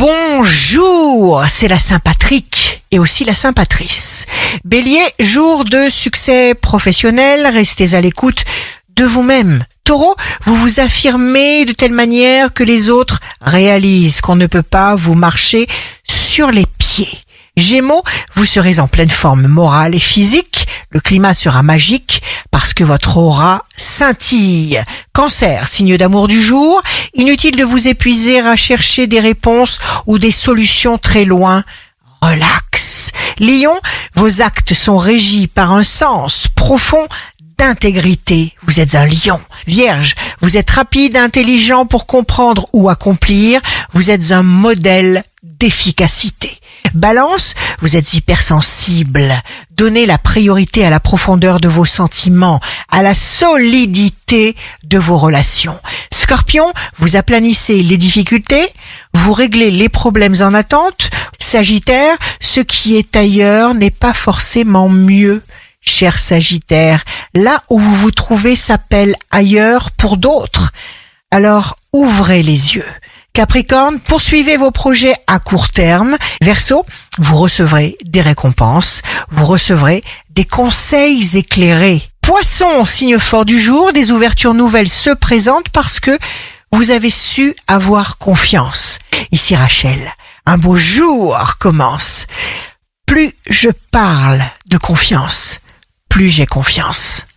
Bonjour, c'est la Saint-Patrick et aussi la Saint-Patrice. Bélier, jour de succès professionnel, restez à l'écoute de vous-même. Taureau, vous vous affirmez de telle manière que les autres réalisent qu'on ne peut pas vous marcher sur les pieds. Gémeaux, vous serez en pleine forme morale et physique, le climat sera magique parce que votre aura scintille. Cancer, signe d'amour du jour, inutile de vous épuiser à chercher des réponses ou des solutions très loin. Relax. Lion, vos actes sont régis par un sens profond d'intégrité. Vous êtes un lion. Vierge, vous êtes rapide, intelligent pour comprendre ou accomplir. Vous êtes un modèle d'efficacité. Balance, vous êtes hypersensible. Donnez la priorité à la profondeur de vos sentiments, à la solidité de vos relations. Scorpion, vous aplanissez les difficultés, vous réglez les problèmes en attente. Sagittaire, ce qui est ailleurs n'est pas forcément mieux. Cher Sagittaire, là où vous vous trouvez s'appelle ailleurs pour d'autres. Alors ouvrez les yeux. Capricorne, poursuivez vos projets à court terme. Verseau, vous recevrez des récompenses, vous recevrez des conseils éclairés. Poisson, signe fort du jour, des ouvertures nouvelles se présentent parce que vous avez su avoir confiance. Ici Rachel, un beau jour commence. Plus je parle de confiance, plus j'ai confiance.